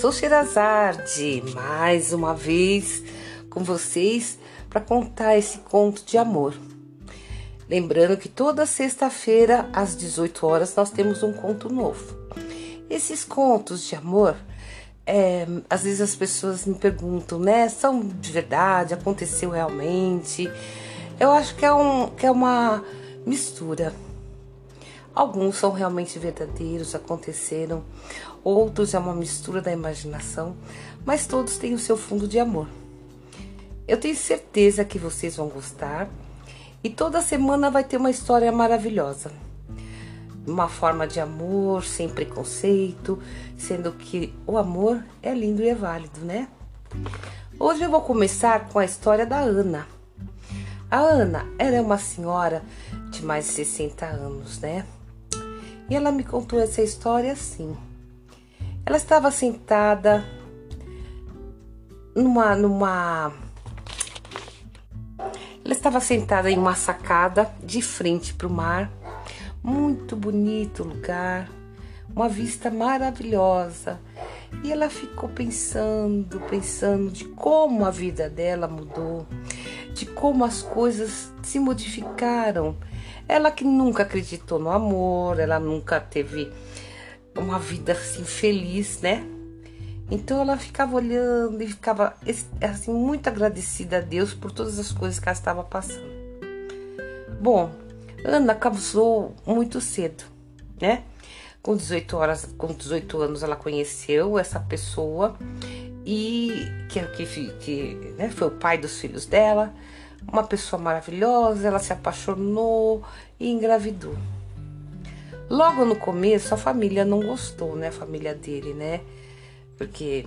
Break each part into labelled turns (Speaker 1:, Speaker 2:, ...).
Speaker 1: Sou Sherazade, mais uma vez com vocês para contar esse conto de amor. Lembrando que toda sexta-feira às 18 horas nós temos um conto novo. Esses contos de amor, é, às vezes as pessoas me perguntam, né? São de verdade? Aconteceu realmente? Eu acho que é, um, que é uma mistura. Alguns são realmente verdadeiros, aconteceram, outros é uma mistura da imaginação, mas todos têm o seu fundo de amor. Eu tenho certeza que vocês vão gostar e toda semana vai ter uma história maravilhosa. Uma forma de amor, sem preconceito, sendo que o amor é lindo e é válido, né? Hoje eu vou começar com a história da Ana. A Ana era uma senhora de mais de 60 anos, né? E ela me contou essa história assim. Ela estava sentada numa numa ela estava sentada em uma sacada de frente para o mar. Muito bonito lugar, uma vista maravilhosa. E ela ficou pensando, pensando de como a vida dela mudou, de como as coisas se modificaram ela que nunca acreditou no amor, ela nunca teve uma vida assim feliz, né? Então ela ficava olhando e ficava assim muito agradecida a Deus por todas as coisas que ela estava passando. Bom, Ana casou muito cedo, né? Com 18 horas, com 18 anos ela conheceu essa pessoa e que que, que né, foi o pai dos filhos dela uma pessoa maravilhosa, ela se apaixonou e engravidou. Logo no começo, a família não gostou, né? A família dele, né? Porque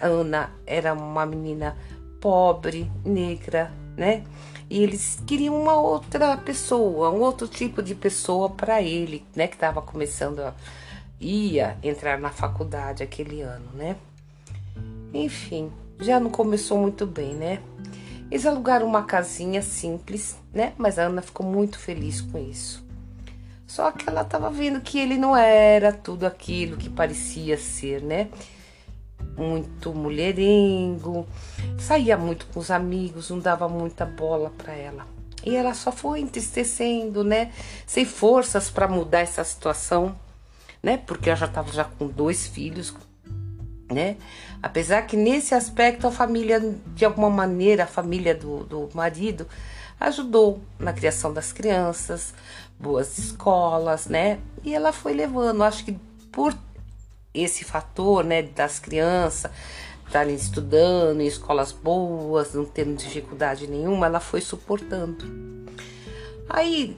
Speaker 1: Ana era uma menina pobre, negra, né? E eles queriam uma outra pessoa, um outro tipo de pessoa para ele, né? Que estava começando a ia entrar na faculdade aquele ano, né? Enfim, já não começou muito bem, né? Eles alugaram uma casinha simples, né? Mas a Ana ficou muito feliz com isso. Só que ela estava vendo que ele não era tudo aquilo que parecia ser, né? Muito mulherengo, saía muito com os amigos, não dava muita bola para ela. E ela só foi entristecendo, né? Sem forças para mudar essa situação, né? Porque ela já estava já com dois filhos, né? Apesar que nesse aspecto a família, de alguma maneira, a família do, do marido ajudou na criação das crianças, boas escolas, né? E ela foi levando, acho que por esse fator, né, das crianças estarem estudando em escolas boas, não tendo dificuldade nenhuma, ela foi suportando. Aí,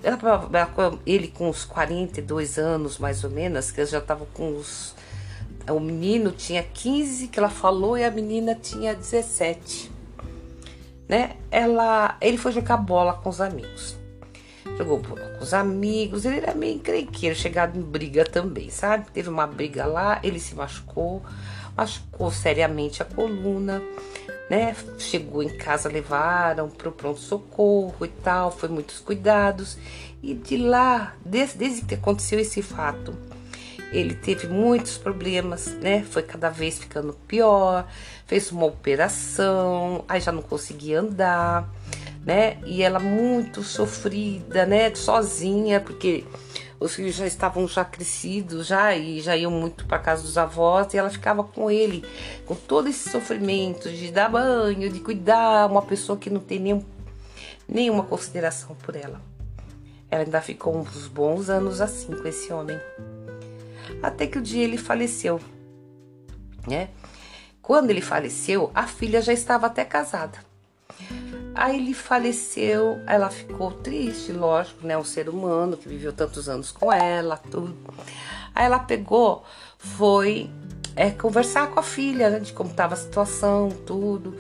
Speaker 1: ele com uns 42 anos, mais ou menos, que já estava com os o menino tinha 15 que ela falou e a menina tinha 17. Né? Ela, ele foi jogar bola com os amigos. Jogou bola com os amigos, ele era meio encrenqueiro, chegado em briga também, sabe? Teve uma briga lá, ele se machucou, machucou seriamente a coluna, né? Chegou em casa, levaram pro pronto-socorro e tal, foi muitos cuidados. E de lá, desde, desde que aconteceu esse fato, ele teve muitos problemas, né? Foi cada vez ficando pior, fez uma operação, aí já não conseguia andar, né? E ela muito sofrida, né? Sozinha, porque os filhos já estavam já crescidos já e já iam muito para casa dos avós e ela ficava com ele, com todo esse sofrimento de dar banho, de cuidar, uma pessoa que não tem nenhum, nenhuma consideração por ela. Ela ainda ficou uns bons anos assim com esse homem até que o dia ele faleceu, né? Quando ele faleceu, a filha já estava até casada. Aí ele faleceu, ela ficou triste, lógico, né? Um ser humano que viveu tantos anos com ela, tudo. Aí ela pegou, foi é, conversar com a filha, né, de como estava a situação, tudo,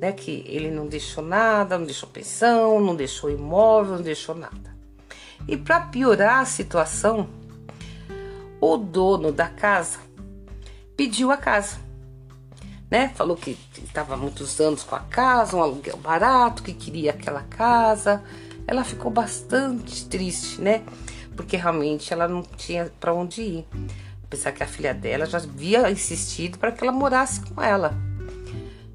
Speaker 1: né? Que ele não deixou nada, não deixou pensão, não deixou imóvel, não deixou nada. E para piorar a situação, o dono da casa pediu a casa. Né? Falou que estava muitos anos com a casa, um aluguel barato, que queria aquela casa. Ela ficou bastante triste, né? Porque realmente ela não tinha para onde ir. apesar que a filha dela já havia insistido para que ela morasse com ela.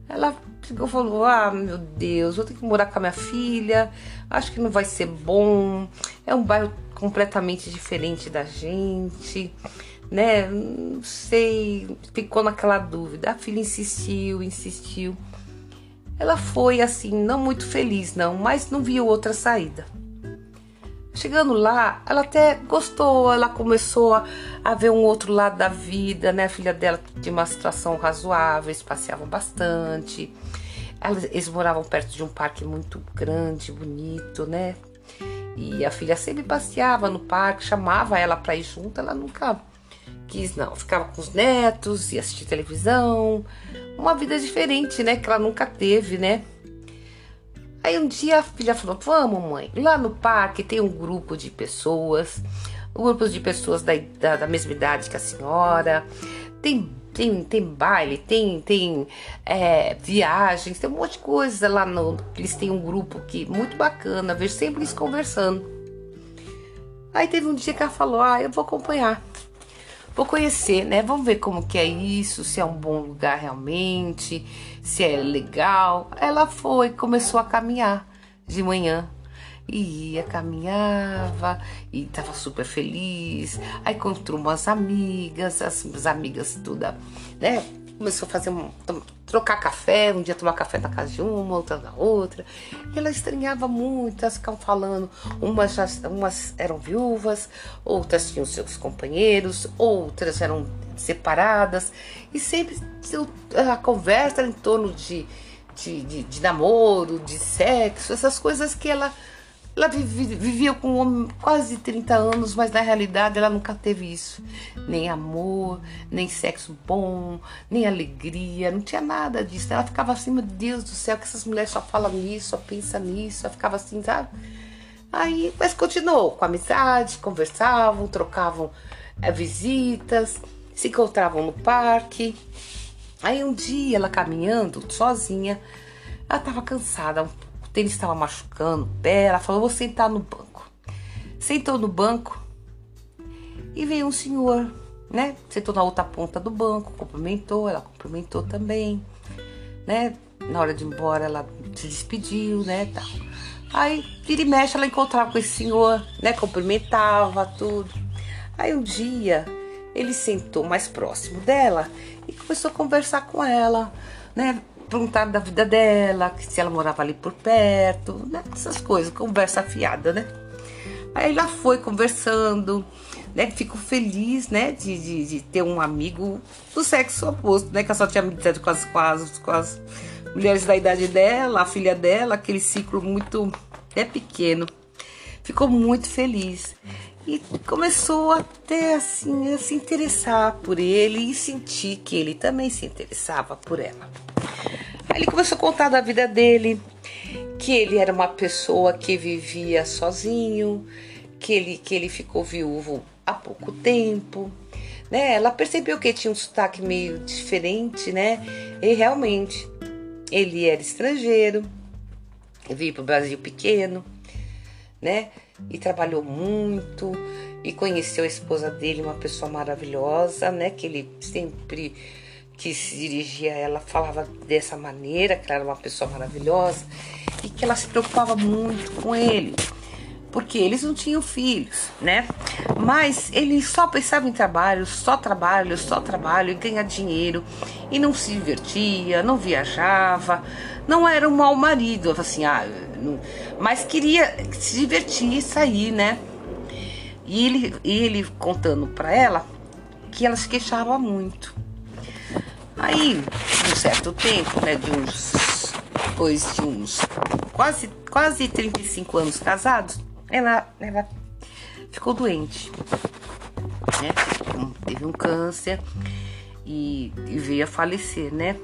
Speaker 1: Ela e falou: Ah, meu Deus, vou ter que morar com a minha filha, acho que não vai ser bom. É um bairro completamente diferente da gente, né? Não sei, ficou naquela dúvida. A filha insistiu, insistiu. Ela foi assim, não muito feliz, não, mas não viu outra saída. Chegando lá, ela até gostou, ela começou a, a, ver um outro lado da vida, né? A filha dela tinha uma situação razoável, eles passeavam bastante. Eles moravam perto de um parque muito grande, bonito, né? E a filha sempre passeava no parque, chamava ela para ir junto, ela nunca quis, não. Ficava com os netos, ia assistir televisão. Uma vida diferente, né? Que ela nunca teve, né? Aí um dia a filha falou: Vamos, mãe, lá no parque tem um grupo de pessoas, um grupo de pessoas da, da, da mesma idade que a senhora, tem, tem, tem baile, tem, tem é, viagens, tem um monte de coisa lá no. Eles têm um grupo que muito bacana, vejo sempre eles conversando. Aí teve um dia que ela falou: Ah, eu vou acompanhar. Vou conhecer, né? Vamos ver como que é isso, se é um bom lugar realmente, se é legal. Ela foi, começou a caminhar de manhã. E ia, caminhava e estava super feliz. Aí encontrou umas amigas, as, as amigas toda, né? Começou a fazer um, trocar café, um dia tomar café na casa de uma, outra na outra. E ela estranhava muito, elas ficavam falando, umas, já, umas eram viúvas, outras tinham seus companheiros, outras eram separadas, e sempre a conversa era em torno de, de, de, de namoro, de sexo, essas coisas que ela ela vivia com um homem quase 30 anos, mas na realidade ela nunca teve isso. Nem amor, nem sexo bom, nem alegria, não tinha nada disso. Ela ficava assim, meu Deus do céu, que essas mulheres só falam nisso, só pensam nisso. Ela ficava assim, sabe? Aí, mas continuou com amizade, conversavam, trocavam é, visitas, se encontravam no parque. Aí um dia ela caminhando sozinha, ela estava cansada, tênis estava machucando o pé. Ela falou: Vou sentar no banco. Sentou no banco e veio um senhor, né? Sentou na outra ponta do banco, cumprimentou, ela cumprimentou também, né? Na hora de ir embora, ela se despediu, né? Tal. Aí, vira e mexe, ela encontrava com esse senhor, né? Cumprimentava, tudo. Aí um dia ele sentou mais próximo dela e começou a conversar com ela, né? Perguntaram da vida dela, se ela morava ali por perto, né? Essas coisas, conversa afiada, né? Aí ela foi conversando, né? Fico feliz, né? De, de, de, ter um amigo do sexo oposto, né? Que ela só tinha amizade com as, com, as, com as mulheres da idade dela, a filha dela, aquele ciclo muito é pequeno. Ficou muito feliz e começou até assim a se interessar por ele e sentir que ele também se interessava por ela. Ele começou a contar da vida dele, que ele era uma pessoa que vivia sozinho, que ele, que ele ficou viúvo há pouco tempo. Né? Ela percebeu que tinha um sotaque meio diferente, né? E realmente ele era estrangeiro, veio para o Brasil pequeno, né? E trabalhou muito e conheceu a esposa dele, uma pessoa maravilhosa, né? Que ele sempre que se dirigia a ela falava dessa maneira, que ela era uma pessoa maravilhosa e que ela se preocupava muito com ele, porque eles não tinham filhos, né? Mas ele só pensava em trabalho, só trabalho, só trabalho e ganhar dinheiro e não se divertia, não viajava, não era um mau marido, assim, ah, não, mas queria se divertir e sair, né? E ele, ele contando para ela que ela se queixava muito Aí, um certo tempo, né, de uns, depois de uns quase, quase 35 anos casados, ela, ela ficou doente, né, teve um câncer e, e veio a falecer, né.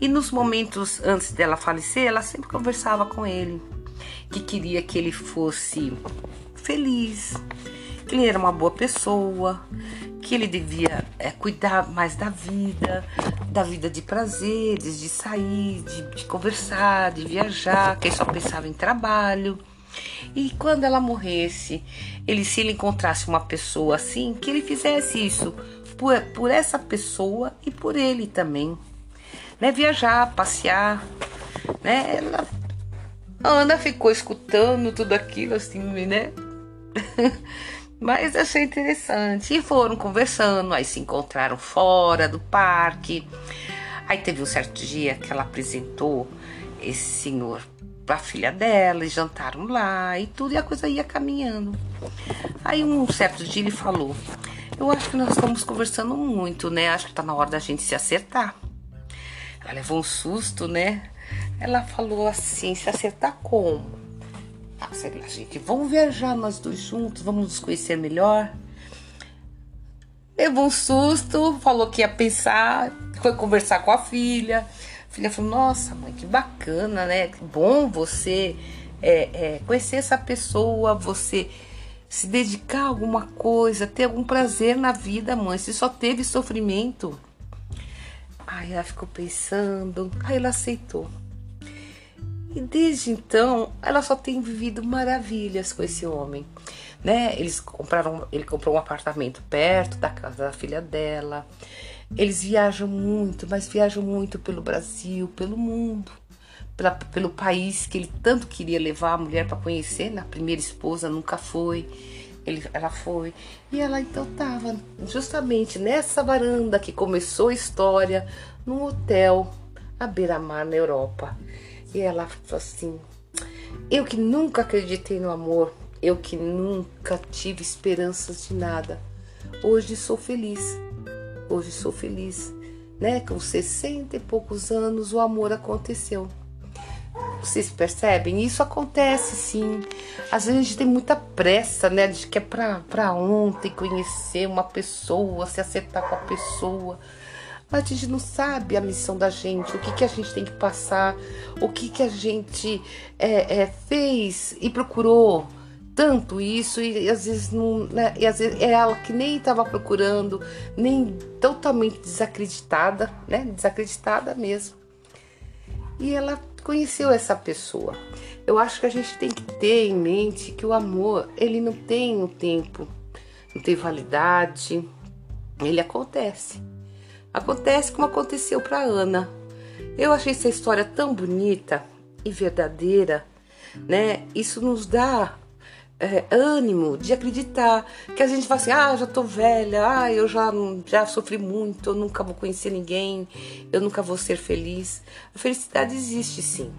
Speaker 1: E nos momentos antes dela falecer, ela sempre conversava com ele, que queria que ele fosse feliz, que ele era uma boa pessoa, que ele devia é, cuidar mais da vida, da vida de prazeres, de sair, de, de conversar, de viajar, que ele só pensava em trabalho. E quando ela morresse, ele se ele encontrasse uma pessoa assim, que ele fizesse isso por, por essa pessoa e por ele também. Né? Viajar, passear, né? Ela, a Ana ficou escutando tudo aquilo assim, né? Mas achei interessante. E foram conversando, aí se encontraram fora do parque. Aí teve um certo dia que ela apresentou esse senhor para a filha dela, e jantaram lá e tudo, e a coisa ia caminhando. Aí um certo dia ele falou: Eu acho que nós estamos conversando muito, né? Acho que tá na hora da gente se acertar. Ela levou um susto, né? Ela falou assim: se acertar como? Sei lá, gente, vamos viajar nós dois juntos, vamos nos conhecer melhor. Levou um susto, falou que ia pensar, foi conversar com a filha. A filha falou: Nossa, mãe, que bacana, né? Que bom você é, é, conhecer essa pessoa, você se dedicar a alguma coisa, ter algum prazer na vida, mãe. Se só teve sofrimento. Aí ela ficou pensando, aí ela aceitou. E desde então, ela só tem vivido maravilhas com esse homem, né? Eles compraram, ele comprou um apartamento perto da casa da filha dela. Eles viajam muito, mas viajam muito pelo Brasil, pelo mundo, pela, pelo país que ele tanto queria levar a mulher para conhecer. Na primeira esposa nunca foi, ele, ela foi. E ela então estava justamente nessa varanda que começou a história, num hotel à beira-mar na Europa. E ela falou assim: Eu que nunca acreditei no amor, eu que nunca tive esperanças de nada, hoje sou feliz. Hoje sou feliz, né? Com 60 e poucos anos o amor aconteceu. Vocês percebem? Isso acontece sim. Às vezes a gente tem muita pressa, né? De que é pra, pra ontem conhecer uma pessoa, se acertar com a pessoa. Mas a gente não sabe a missão da gente, o que, que a gente tem que passar, o que, que a gente é, é, fez e procurou tanto isso e, às vezes não, né, e às vezes é ela que nem estava procurando, nem totalmente desacreditada, né? Desacreditada mesmo. E ela conheceu essa pessoa. Eu acho que a gente tem que ter em mente que o amor, ele não tem um tempo, não tem validade, ele acontece. Acontece como aconteceu para Ana. Eu achei essa história tão bonita e verdadeira, né? Isso nos dá é, ânimo de acreditar que a gente fala assim, ah, já tô velha, ah, eu já, já sofri muito, eu nunca vou conhecer ninguém, eu nunca vou ser feliz. A felicidade existe sim,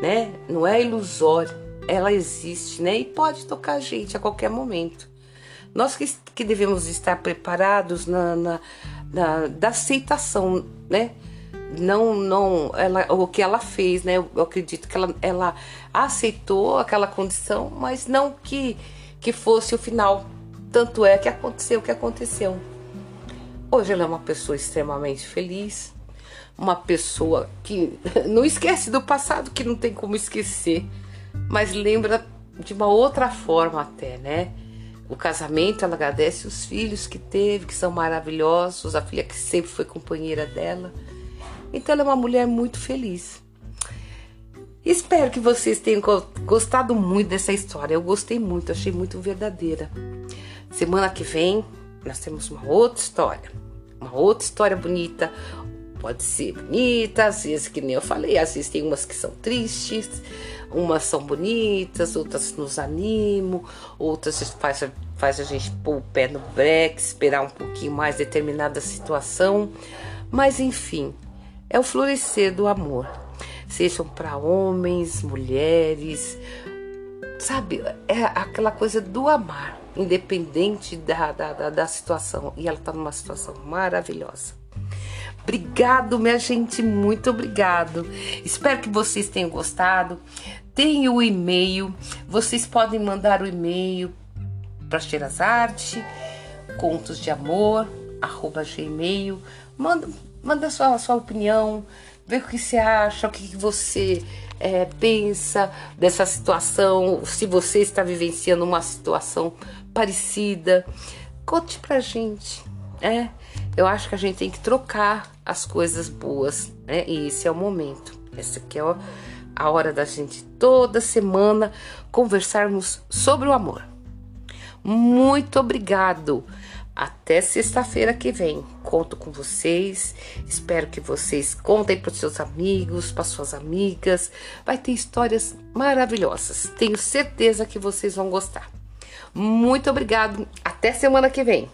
Speaker 1: né? Não é ilusório, ela existe, né? E pode tocar a gente a qualquer momento. Nós que, que devemos estar preparados na, na, na da aceitação, né? Não, não, ela, o que ela fez, né? Eu acredito que ela, ela aceitou aquela condição, mas não que, que fosse o final. Tanto é que aconteceu o que aconteceu. Hoje ela é uma pessoa extremamente feliz, uma pessoa que não esquece do passado, que não tem como esquecer, mas lembra de uma outra forma até, né? O casamento, ela agradece os filhos que teve, que são maravilhosos, a filha que sempre foi companheira dela. Então ela é uma mulher muito feliz. Espero que vocês tenham gostado muito dessa história. Eu gostei muito, achei muito verdadeira. Semana que vem nós temos uma outra história, uma outra história bonita. Pode ser bonita, às vezes que nem eu falei, às vezes tem umas que são tristes, Umas são bonitas, outras nos animam, outras faz, faz a gente pôr o pé no breque, esperar um pouquinho mais determinada situação. Mas enfim, é o florescer do amor. Sejam para homens, mulheres, sabe? É aquela coisa do amar, independente da, da, da, da situação. E ela está numa situação maravilhosa. Obrigado, minha gente, muito obrigado. Espero que vocês tenham gostado. Tem o e-mail, vocês podem mandar o e-mail para Cheiras Arte, contos de amor, arroba gmail. Manda, manda sua, sua opinião, vê o que você acha, o que você é, pensa dessa situação, se você está vivenciando uma situação parecida. Conte pra gente, é. Eu acho que a gente tem que trocar as coisas boas, né? E esse é o momento. Esse aqui é a hora da gente toda semana conversarmos sobre o amor. Muito obrigado. Até sexta-feira que vem. Conto com vocês. Espero que vocês contem para os seus amigos, para suas amigas. Vai ter histórias maravilhosas. Tenho certeza que vocês vão gostar. Muito obrigado. Até semana que vem.